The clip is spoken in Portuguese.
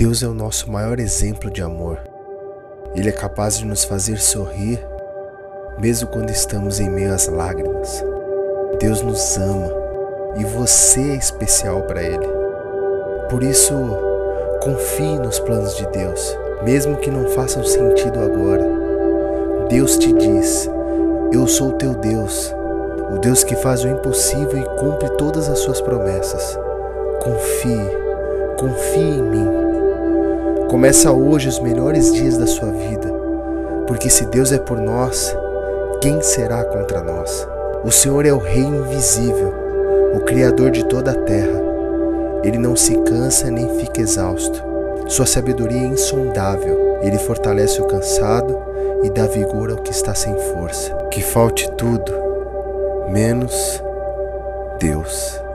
Deus é o nosso maior exemplo de amor. Ele é capaz de nos fazer sorrir, mesmo quando estamos em meio às lágrimas. Deus nos ama e você é especial para Ele. Por isso, confie nos planos de Deus, mesmo que não façam sentido agora. Deus te diz: Eu sou o teu Deus, o Deus que faz o impossível e cumpre todas as suas promessas. Confie, confie em mim. Começa hoje os melhores dias da sua vida, porque se Deus é por nós, quem será contra nós? O Senhor é o Rei invisível, o Criador de toda a terra. Ele não se cansa nem fica exausto. Sua sabedoria é insondável. Ele fortalece o cansado e dá vigor ao que está sem força. Que falte tudo, menos Deus.